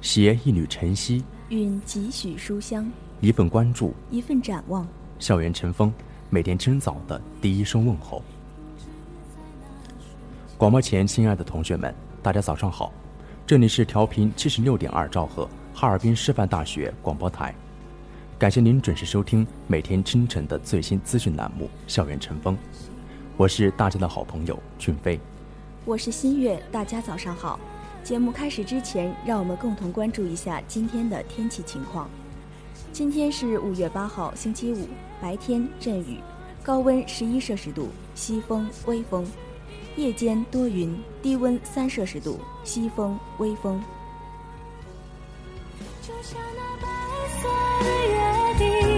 携一缕晨曦，蕴几许书香，一份关注，一份展望。校园晨风，每天清早的第一声问候。广播前，亲爱的同学们，大家早上好，这里是调频七十六点二兆赫，哈尔滨师范大学广播台。感谢您准时收听每天清晨的最新资讯栏目《校园晨风》，我是大家的好朋友俊飞，我是新月，大家早上好。节目开始之前，让我们共同关注一下今天的天气情况。今天是五月八号，星期五，白天阵雨，高温十一摄氏度，西风微风；夜间多云，低温三摄氏度，西风微风。就像那白色的约定，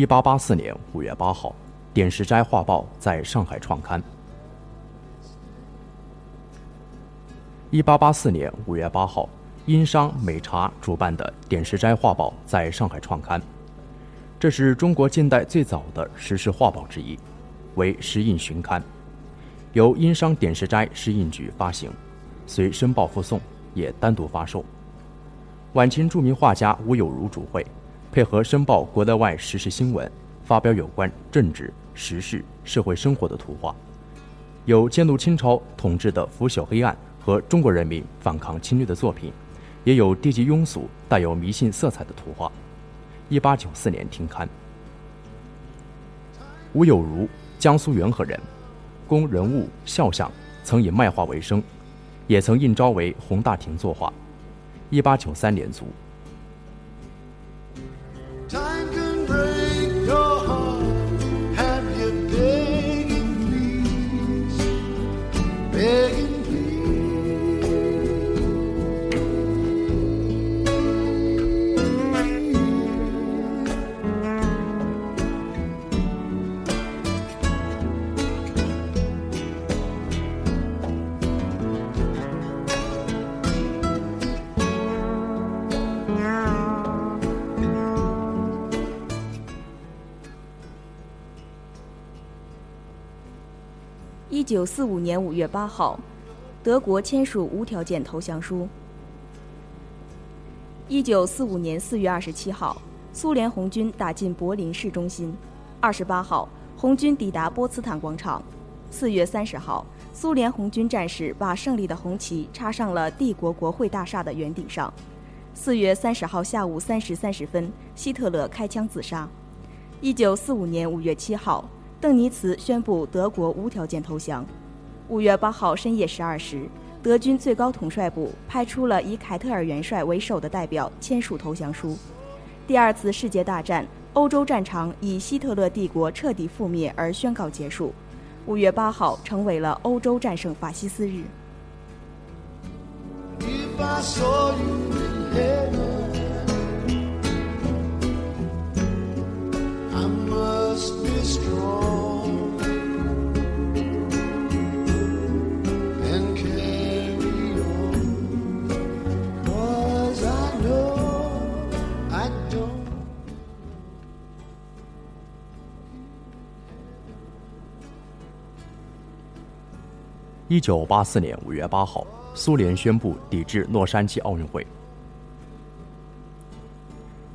一八八四年五月八号，《点石斋画报》在上海创刊。一八八四年五月八号，殷商美茶主办的《点石斋画报》在上海创刊。这是中国近代最早的时事画报之一，为石印巡刊，由殷商点石斋石印局发行，随申报附送，也单独发售。晚清著名画家吴有如主绘，配合申报国内外时事新闻，发表有关政治、时事、社会生活的图画，有揭露清朝统治的腐朽黑暗和中国人民反抗侵略的作品，也有低级庸俗、带有迷信色彩的图画。一八九四年停刊。吴有如，江苏元和人，工人物肖像，曾以卖画为生，也曾应招为洪大庭作画。一八九三年卒。九四五年五月八号，德国签署无条件投降书。一九四五年四月二十七号，苏联红军打进柏林市中心。二十八号，红军抵达波茨坦广场。四月三十号，苏联红军战士把胜利的红旗插上了帝国国会大厦的圆顶上。四月三十号下午三时三十分，希特勒开枪自杀。一九四五年五月七号。邓尼茨宣布德国无条件投降。五月八号深夜十二时，德军最高统帅部派出了以凯特尔元帅为首的代表签署投降书。第二次世界大战，欧洲战场以希特勒帝国彻底覆灭而宣告结束。五月八号成为了欧洲战胜法西斯日。一九八四年五月八号，苏联宣布抵制洛杉矶奥运会。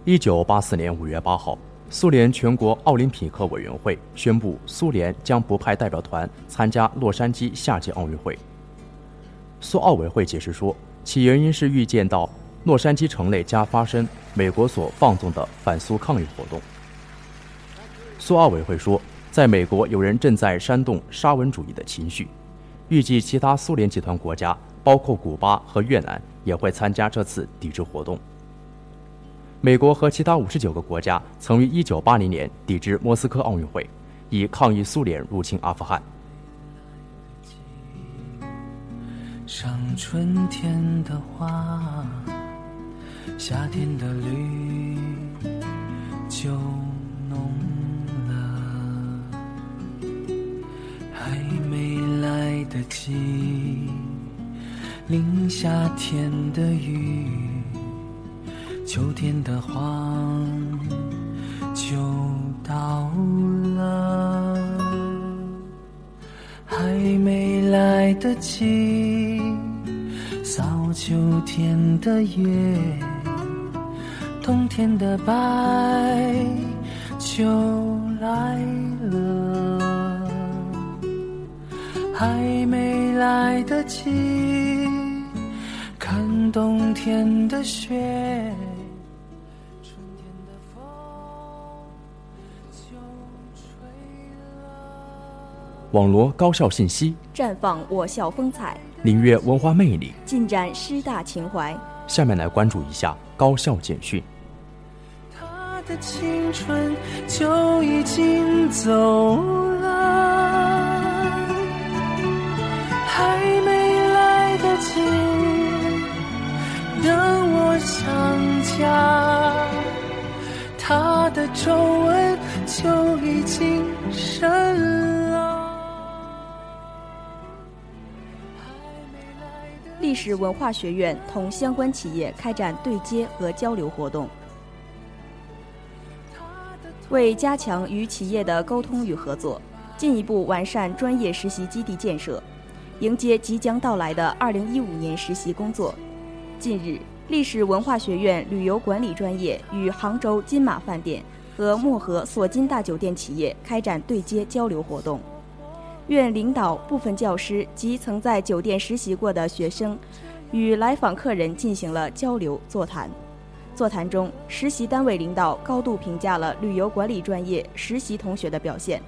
一九八四年五月八号，苏联全国奥林匹克委员会宣布，苏联将不派代表团参加洛杉矶夏季奥运会。苏奥委会解释说，其原因是预见到洛杉矶城内将发生美国所放纵的反苏抗议活动。苏奥委会说，在美国有人正在煽动沙文主义的情绪。预计其他苏联集团国家，包括古巴和越南，也会参加这次抵制活动。美国和其他五十九个国家曾于一九八零年抵制莫斯科奥运会，以抗议苏联入侵阿富汗。像春天的花，夏天的绿，就浓。的季，淋夏天的雨，秋天的黄就到了，还没来得及扫秋天的叶，冬天的白就来了。还没来得及看冬天的雪，春天的风就吹了。网罗高校信息，绽放我校风采，领略文化魅力，尽展师大情怀。下面来关注一下高校简讯。他的青春就已经走了。还没来得及等我想家他的皱纹就已经深了。历史文化学院同相关企业开展对接和交流活动。为加强与企业的沟通与合作进一步完善专业实习基地建设迎接即将到来的二零一五年实习工作。近日，历史文化学院旅游管理专业与杭州金马饭店和漠河索金大酒店企业开展对接交流活动。院领导、部分教师及曾在酒店实习过的学生，与来访客人进行了交流座谈。座谈中，实习单位领导高度评价了旅游管理专业实习同学的表现，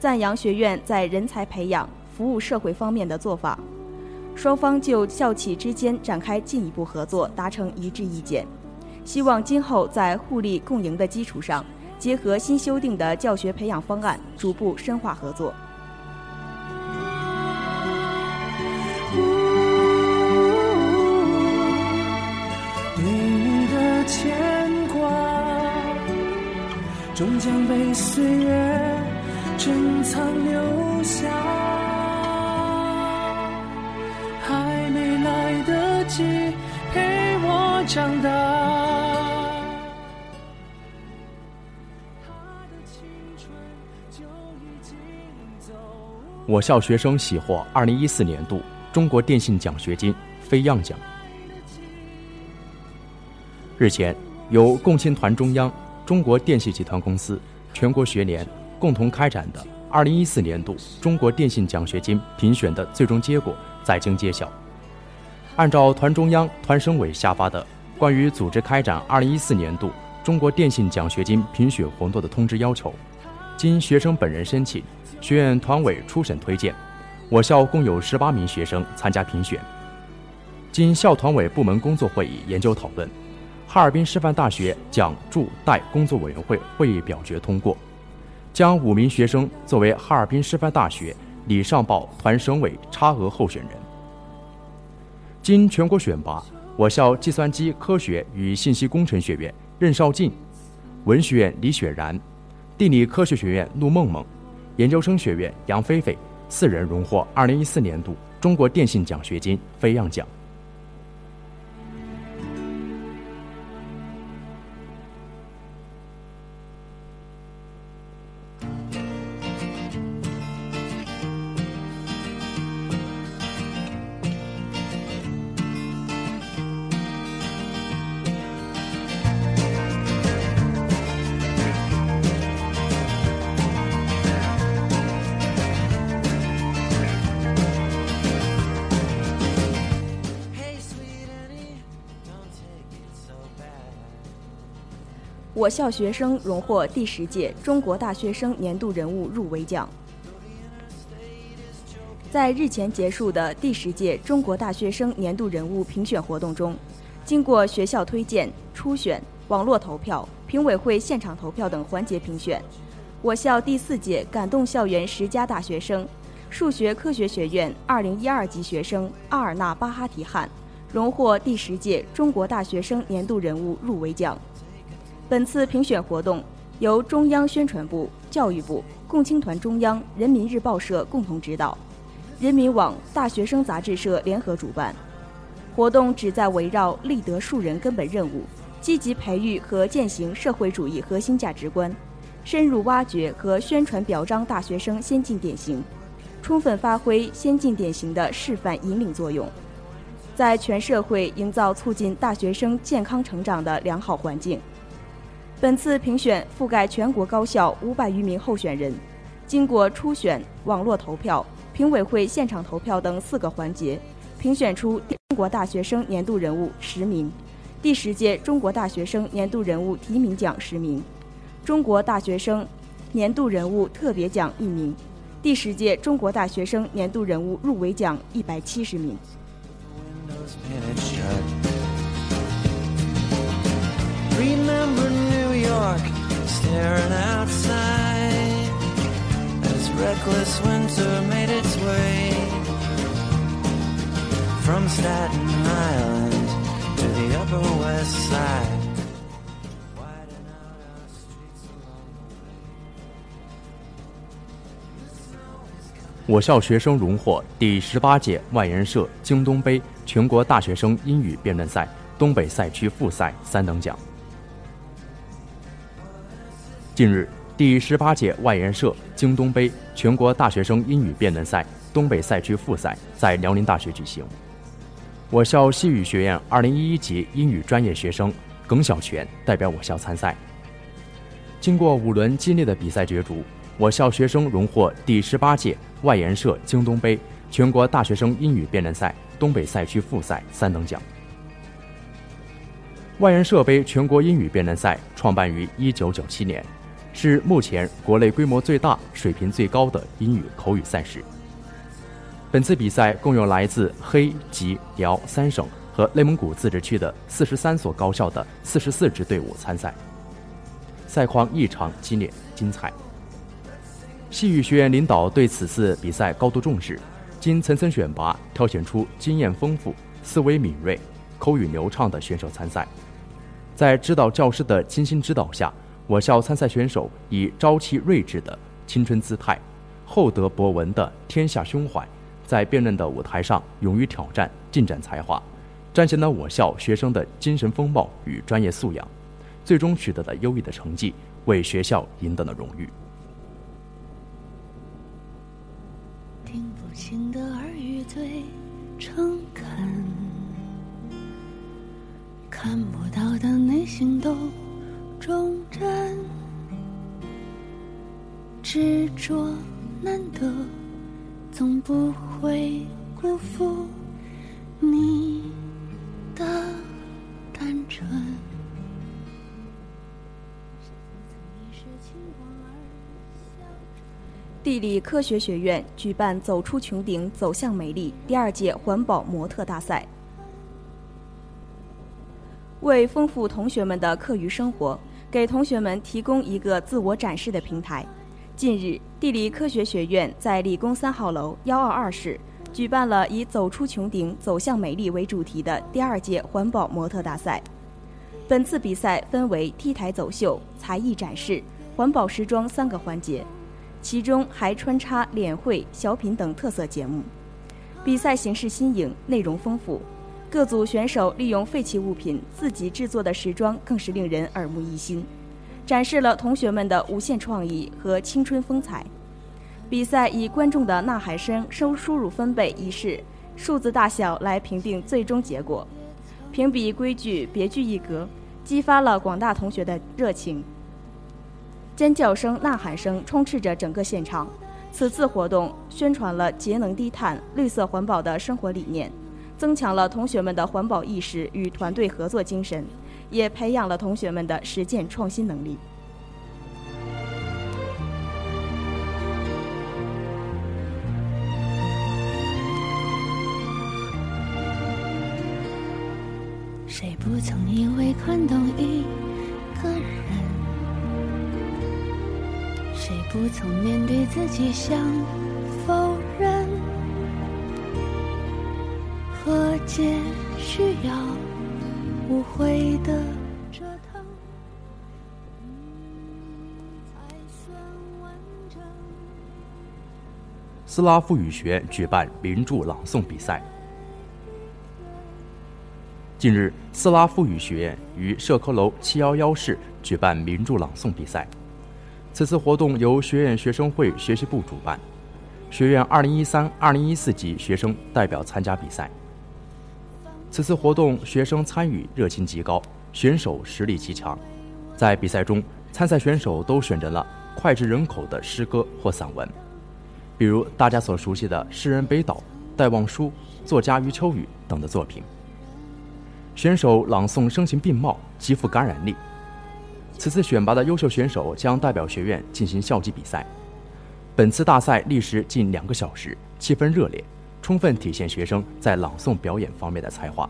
赞扬学院在人才培养、服务社会方面的做法。双方就校企之间展开进一步合作达成一致意见，希望今后在互利共赢的基础上，结合新修订的教学培养方案，逐步深化合作。对你的牵挂终将被岁月珍藏留下，长大。我校学生喜获二零一四年度中国电信奖学金飞样奖。日前，由共青团中央。中国电信集团公司全国学联共同开展的2014年度中国电信奖学金评选的最终结果在京揭晓。按照团中央、团省委下发的关于组织开展2014年度中国电信奖学金评选活动的通知要求，经学生本人申请，学院团委初审推荐，我校共有18名学生参加评选。经校团委部门工作会议研究讨论。哈尔滨师范大学奖助代工作委员会会议表决通过，将五名学生作为哈尔滨师范大学礼尚报团省委差额候选人。经全国选拔，我校计算机科学与信息工程学院任少进、文学院李雪然、地理科学学院陆梦梦、研究生学院杨菲菲四人荣获二零一四年度中国电信奖学金飞样奖。我校学生荣获第十届中国大学生年度人物入围奖。在日前结束的第十届中国大学生年度人物评选活动中，经过学校推荐、初选、网络投票、评委会现场投票等环节评选，我校第四届感动校园十佳大学生、数学科学学院二零一二级学生阿尔纳巴哈提汗荣获第十届中国大学生年度人物入围奖。本次评选活动由中央宣传部、教育部、共青团中央、人民日报社共同指导，人民网、大学生杂志社联合主办。活动旨在围绕立德树人根本任务，积极培育和践行社会主义核心价值观，深入挖掘和宣传表彰大学生先进典型，充分发挥先进典型的示范引领作用，在全社会营造促进大学生健康成长的良好环境。本次评选覆盖全国高校五百余名候选人，经过初选、网络投票、评委会现场投票等四个环节，评选出中国大学生年度人物十名，第十届中国大学生年度人物提名奖十名，中国大学生年度人物特别奖一名，第十届中国大学生年度人物入围奖一百七十名。Remember New York, staring outside as reckless winter made its way from Staten Island to the Upper West Side. 我校学生荣获第十八届外研社京东杯全国大学生英语辩论赛东北赛区复赛三等奖。近日，第十八届外研社京东杯全国大学生英语辩论赛东北赛区复赛在辽宁大学举行。我校西语学院2011级英语专业学生耿小泉代表我校参赛。经过五轮激烈的比赛角逐，我校学生荣获第十八届外研社京东杯全国大学生英语辩论赛东北赛区复赛三等奖。外研社杯全国英语辩论赛创办于1997年，是目前国内规模最大、水平最高的英语口语赛事。本次比赛共有来自黑、吉、辽三省和内蒙古自治区的四十三所高校的四十四支队伍参赛，赛况异常激烈精彩。西语学院领导对此次比赛高度重视，经层层选拔，挑选出经验丰富、思维敏锐、口语流畅的选手参赛。在指导教师的精心指导下，我校参赛选手以朝气睿智的青春姿态、厚德博闻的天下胸怀。在辩论的舞台上勇于挑战，尽展才华，彰显了我校学生的精神风貌与专业素养，最终取得了优异的成绩，为学校赢得了荣誉。听不清的耳语最诚恳，看不到的内心都忠贞，执着难得。总不会辜负你的单纯。地理科学学院举办“走出穹顶，走向美丽”第二届环保模特大赛，为丰富同学们的课余生活，给同学们提供一个自我展示的平台。近日，地理科学学院在理工三号楼幺二二室举办了以“走出穹顶，走向美丽”为主题的第二届环保模特大赛。本次比赛分为 T 台走秀、才艺展示、环保时装三个环节，其中还穿插脸绘、小品等特色节目。比赛形式新颖，内容丰富，各组选手利用废弃物品自己制作的时装，更是令人耳目一新。展示了同学们的无限创意和青春风采。比赛以观众的呐喊声、收输入分贝仪式、数字大小来评定最终结果。评比规矩别具一格，激发了广大同学的热情。尖叫声、呐喊声充斥着整个现场。此次活动宣传了节能低碳、绿色环保的生活理念，增强了同学们的环保意识与团队合作精神。也培养了同学们的实践创新能力。谁不曾以为看懂一个人？谁不曾面对自己想和解需要。无悔的折腾，斯拉夫语学院举办名著朗诵比赛。近日，斯拉夫语学院于社科楼七幺幺室举办名著朗诵比赛。此次活动由学院学生会学习部主办，学院二零一三、二零一四级学生代表参加比赛。此次活动学生参与热情极高，选手实力极强。在比赛中，参赛选手都选择了脍炙人口的诗歌或散文，比如大家所熟悉的诗人北岛、戴望舒、作家余秋雨等的作品。选手朗诵声情并茂，极富感染力。此次选拔的优秀选手将代表学院进行校级比赛。本次大赛历时近两个小时，气氛热烈。充分体现学生在朗诵表演方面的才华。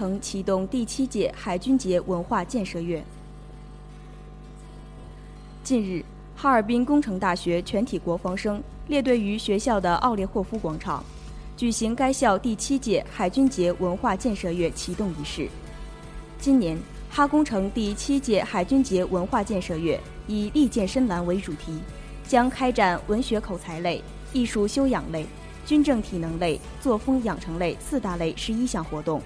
城启动第七届海军节文化建设月。近日，哈尔滨工程大学全体国防生列队于学校的奥列霍夫广场，举行该校第七届海军节文化建设月启动仪式。今年，哈工程第七届海军节文化建设月以“利剑深蓝”为主题，将开展文学口才类、艺术修养类、军政体能类、作风养成类四大类十一项活动，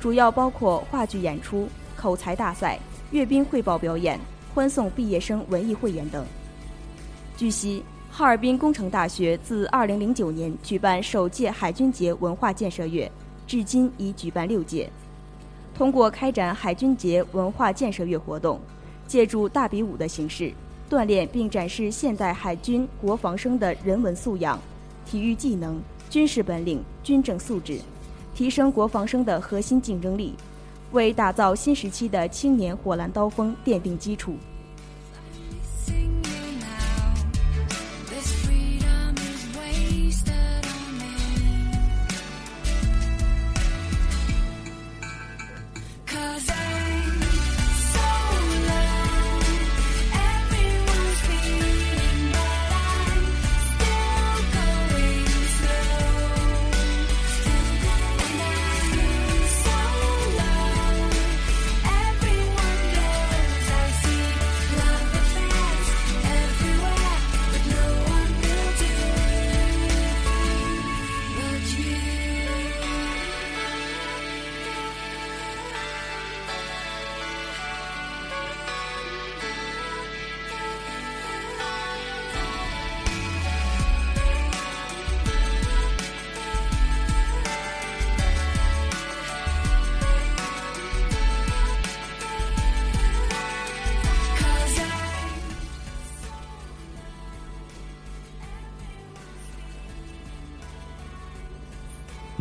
主要包括话剧演出、口才大赛、阅兵汇报表演。欢送毕业生文艺汇演等。据悉，哈尔滨工程大学自2009年举办首届海军节文化建设月，至今已举办六届。通过开展海军节文化建设月活动，借助大比武的形式，锻炼并展示现代海军国防生的人文素养、体育技能、军事本领、军政素质，提升国防生的核心竞争力。为打造新时期的青年火蓝刀锋奠定基础。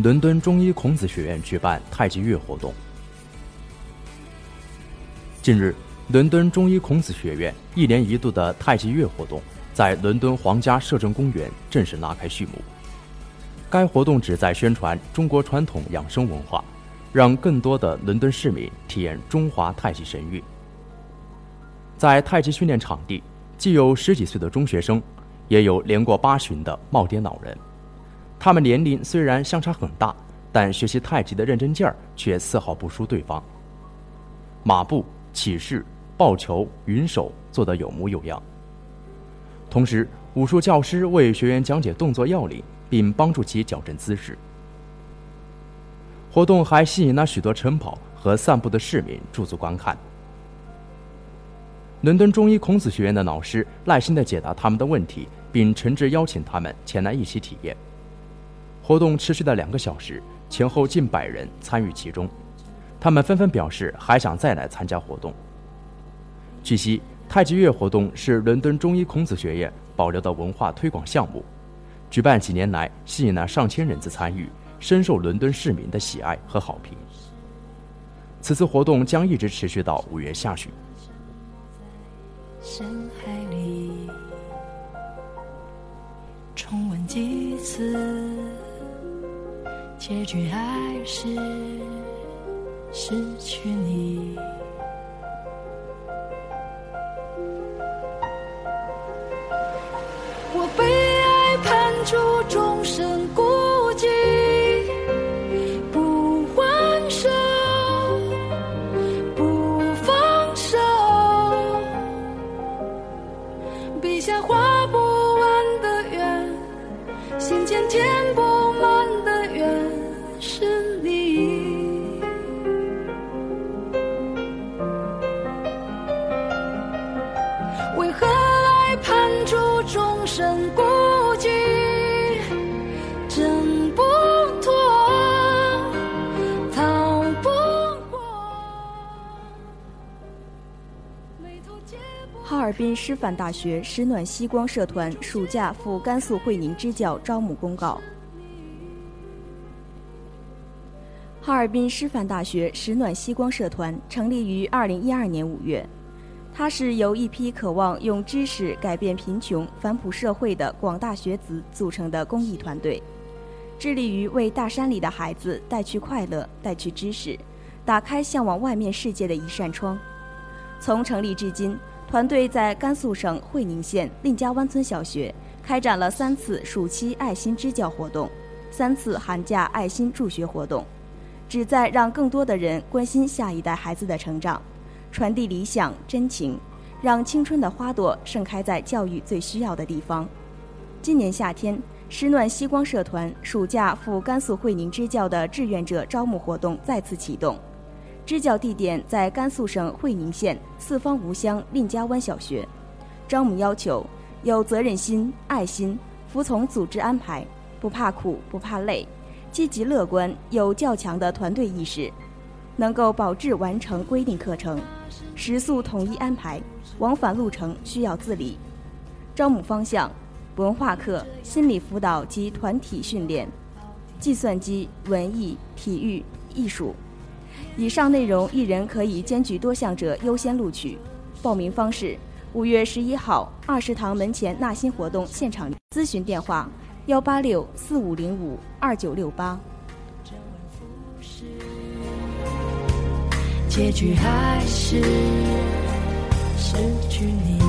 伦敦中医孔子学院举办太极月活动。近日，伦敦中医孔子学院一年一度的太极月活动在伦敦皇家摄政公园正式拉开序幕。该活动旨在宣传中国传统养生文化，让更多的伦敦市民体验中华太极神韵。在太极训练场地，既有十几岁的中学生，也有年过八旬的耄耋老人。他们年龄虽然相差很大，但学习太极的认真劲儿却丝毫不输对方。马步、起势、抱球、云手做得有模有样。同时，武术教师为学员讲解动作要领，并帮助其矫正姿势。活动还吸引了许多晨跑和散步的市民驻足观看。伦敦中医孔子学院的老师耐心地解答他们的问题，并诚挚邀请他们前来一起体验。活动持续了两个小时，前后近百人参与其中，他们纷纷表示还想再来参加活动。据悉，太极月活动是伦敦中医孔子学院保留的文化推广项目，举办几年来吸引了上千人次参与，深受伦敦市民的喜爱和好评。此次活动将一直持续到五月下旬。深海里重温几次。结局还是失去你。我被爱判处终身孤范大学石暖西光社团暑假赴甘肃会宁支教招募公告。哈尔滨师范大学石暖西光社团成立于二零一二年五月，它是由一批渴望用知识改变贫穷、反哺社会的广大学子组成的公益团队。致力于为大山里的孩子带去快乐、带去知识，打开向往外面世界的一扇窗。从成立至今，团队在甘肃省会宁县蔺家湾村小学开展了三次暑期爱心支教活动，三次寒假爱心助学活动，旨在让更多的人关心下一代孩子的成长，传递理想真情，让青春的花朵盛开在教育最需要的地方。今年夏天。施暖希光社团暑假赴甘肃会宁支教的志愿者招募活动再次启动，支教地点在甘肃省会宁县四方吴乡蔺家湾小学。招募要求有责任心、爱心、服从组织安排、不怕苦不怕累、积极乐观、有较强的团队意识，能够保质完成规定课程，食宿统一安排，往返路程需要自理。招募方向。文化课、心理辅导及团体训练、计算机、文艺、体育、艺术，以上内容一人可以兼具多项者优先录取。报名方式：五月十一号二食堂门前纳新活动现场咨询电话：幺八六四五零五二九六八。结局还是失去你。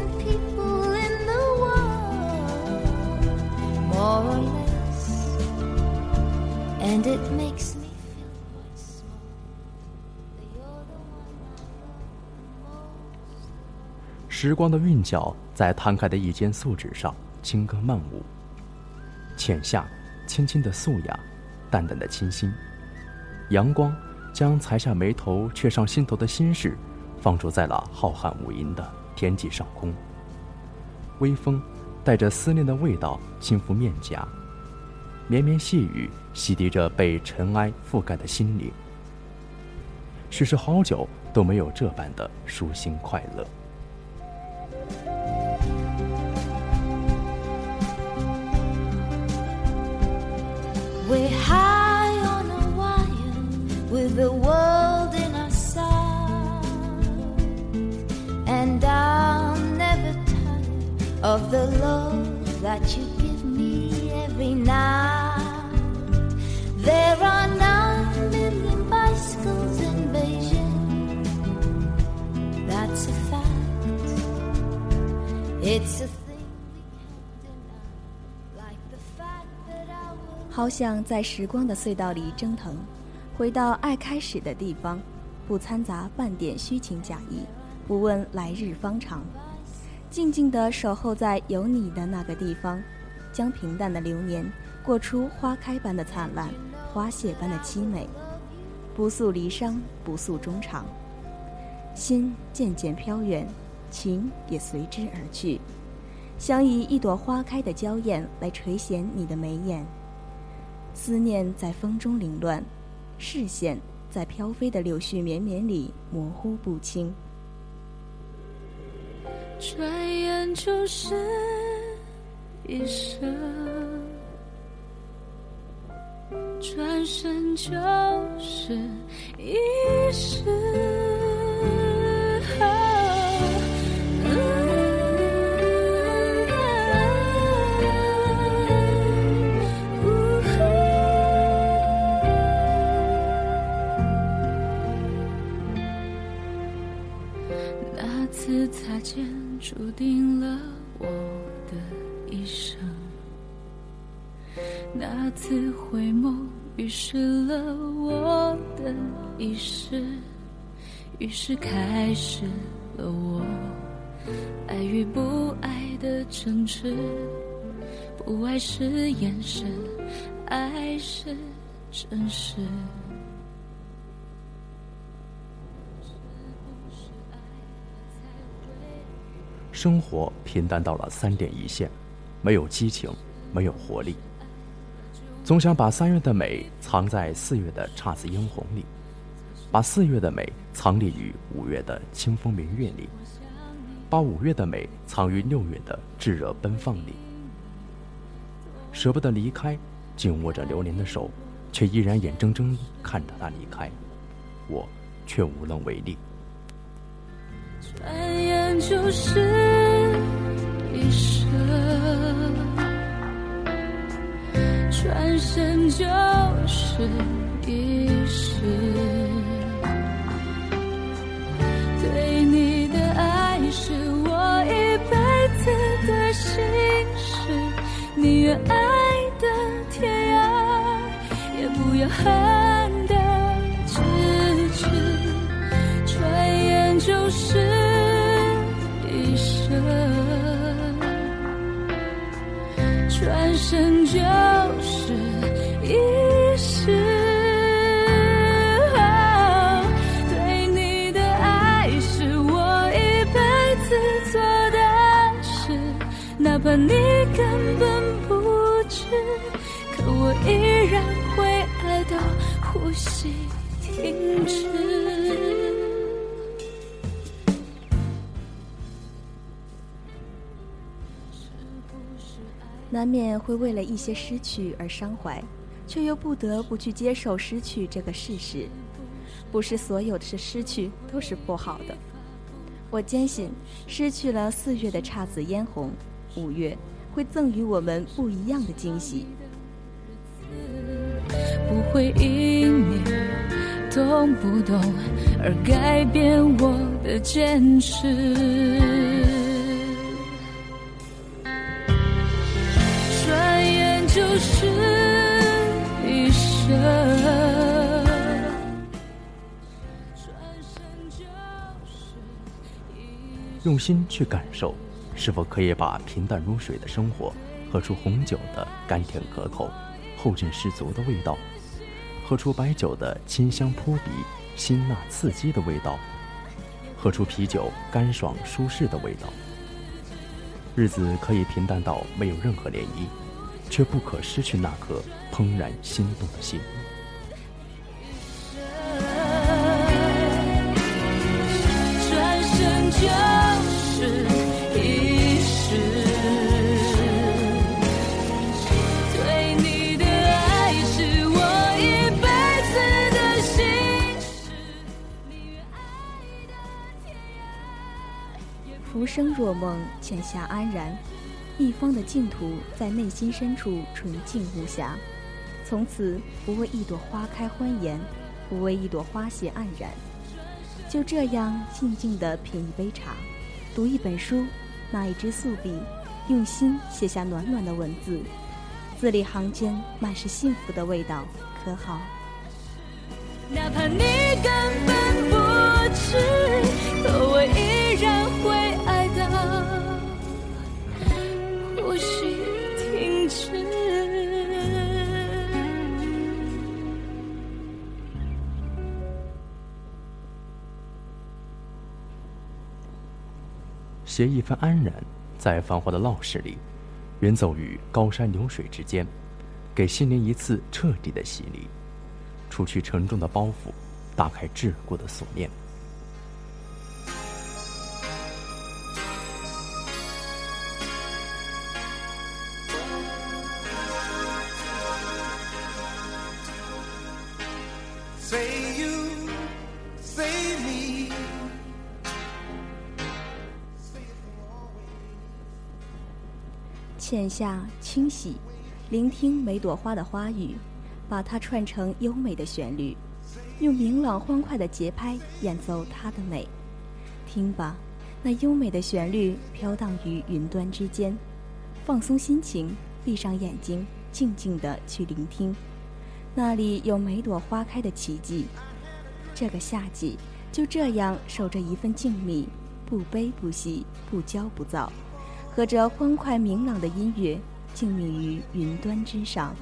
时光的韵脚在摊开的一间素纸上轻歌曼舞，浅夏，轻轻的素雅，淡淡的清新。阳光将才下眉头却上心头的心事，放逐在了浩瀚无垠的天际上空。微风带着思念的味道轻拂面颊。绵绵细雨洗涤着被尘埃覆盖的心灵，许是好久都没有这般的舒心快乐。and down of the law that you give me every now there are nine million bicycles in Beijing. That's a fact. It's a thing we can't deny. Like the fact that I will. 好想在时光的隧道里蒸腾，回到爱开始的地方，不掺杂半点虚情假意，不问来日方长，静静地守候在有你的那个地方，将平淡的流年过出花开般的灿烂。花谢般的凄美，不诉离殇，不诉衷肠。心渐渐飘远，情也随之而去。想以一朵花开的娇艳来垂涎你的眉眼。思念在风中凌乱，视线在飘飞的柳絮绵绵里模糊不清。转眼就是一生。转身就是一世。一世。于是开始了我爱与不爱的争执。不爱是掩饰，爱是真实。生活平淡到了三点一线，没有激情，没有活力。总想把三月的美藏在四月的姹紫嫣红里，把四月的美藏匿于五月的清风明月里，把五月的美藏于六月的炙热奔放里。舍不得离开，紧握着流年的手，却依然眼睁睁看着它离开，我却无能为力。转眼就是一生，转身就是一世。爱的天涯，也不要恨的咫尺。转眼就是一生，转身难免会为了一些失去而伤怀，却又不得不去接受失去这个事实。不是所有的是失去都是不好的。我坚信，失去了四月的姹紫嫣红，五月会赠予我们不一样的惊喜。不会因你懂不懂而改变我的坚持。用心去感受，是否可以把平淡如水的生活喝出红酒的甘甜可口、后劲十足的味道，喝出白酒的清香扑鼻、辛辣刺激的味道，喝出啤酒干爽舒适的味道。日子可以平淡到没有任何涟漪，却不可失去那颗怦然心动的心。浮生若梦，浅夏安然，一方的净土在内心深处纯净无瑕，从此不为一朵花开欢颜，不为一朵花谢黯然。就这样静静地品一杯茶，读一本书，拿一支素笔，用心写下暖暖的文字，字里行间满是幸福的味道，可好？哪怕你根本不知，可我一携一份安然，在繁华的闹市里，远走于高山流水之间，给心灵一次彻底的洗礼，除去沉重的包袱，打开桎梏的锁链。浅下清洗，聆听每朵花的花语，把它串成优美的旋律，用明朗欢快的节拍演奏它的美。听吧，那优美的旋律飘荡于云端之间。放松心情，闭上眼睛，静静地去聆听。那里有每朵花开的奇迹。这个夏季就这样守着一份静谧，不悲不喜，不骄不躁。和着欢快明朗的音乐，静谧于云端之上。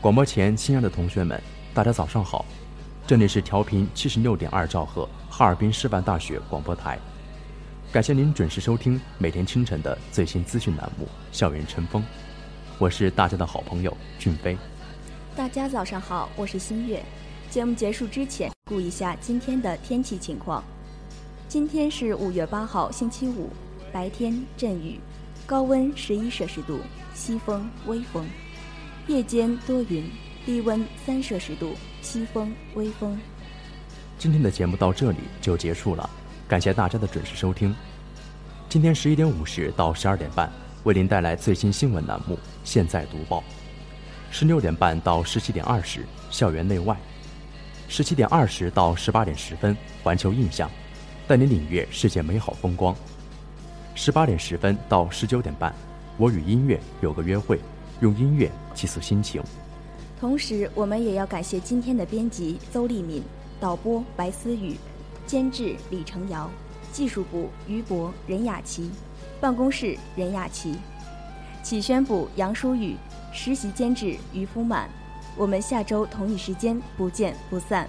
广播前，亲爱的同学们，大家早上好！这里是调频七十六点二兆赫哈尔滨师范大学广播台，感谢您准时收听每天清晨的最新资讯栏目《校园晨风》，我是大家的好朋友俊飞。大家早上好，我是新月。节目结束之前，顾一下今天的天气情况。今天是五月八号，星期五，白天阵雨，高温十一摄氏度，西风微风。夜间多云，低温三摄氏度，西风微风。今天的节目到这里就结束了，感谢大家的准时收听。今天十一点五十到十二点半，为您带来最新新闻栏目《现在读报》；十六点半到十七点二十，校园内外；十七点二十到十八点十分，环球印象，带您领略世界美好风光；十八点十分到十九点半，我与音乐有个约会。用音乐寄诉心情。同时，我们也要感谢今天的编辑邹丽敏、导播白思雨、监制李成尧、技术部于博、任雅琪、办公室任雅琪、企宣部杨舒雨、实习监制于福满。我们下周同一时间不见不散。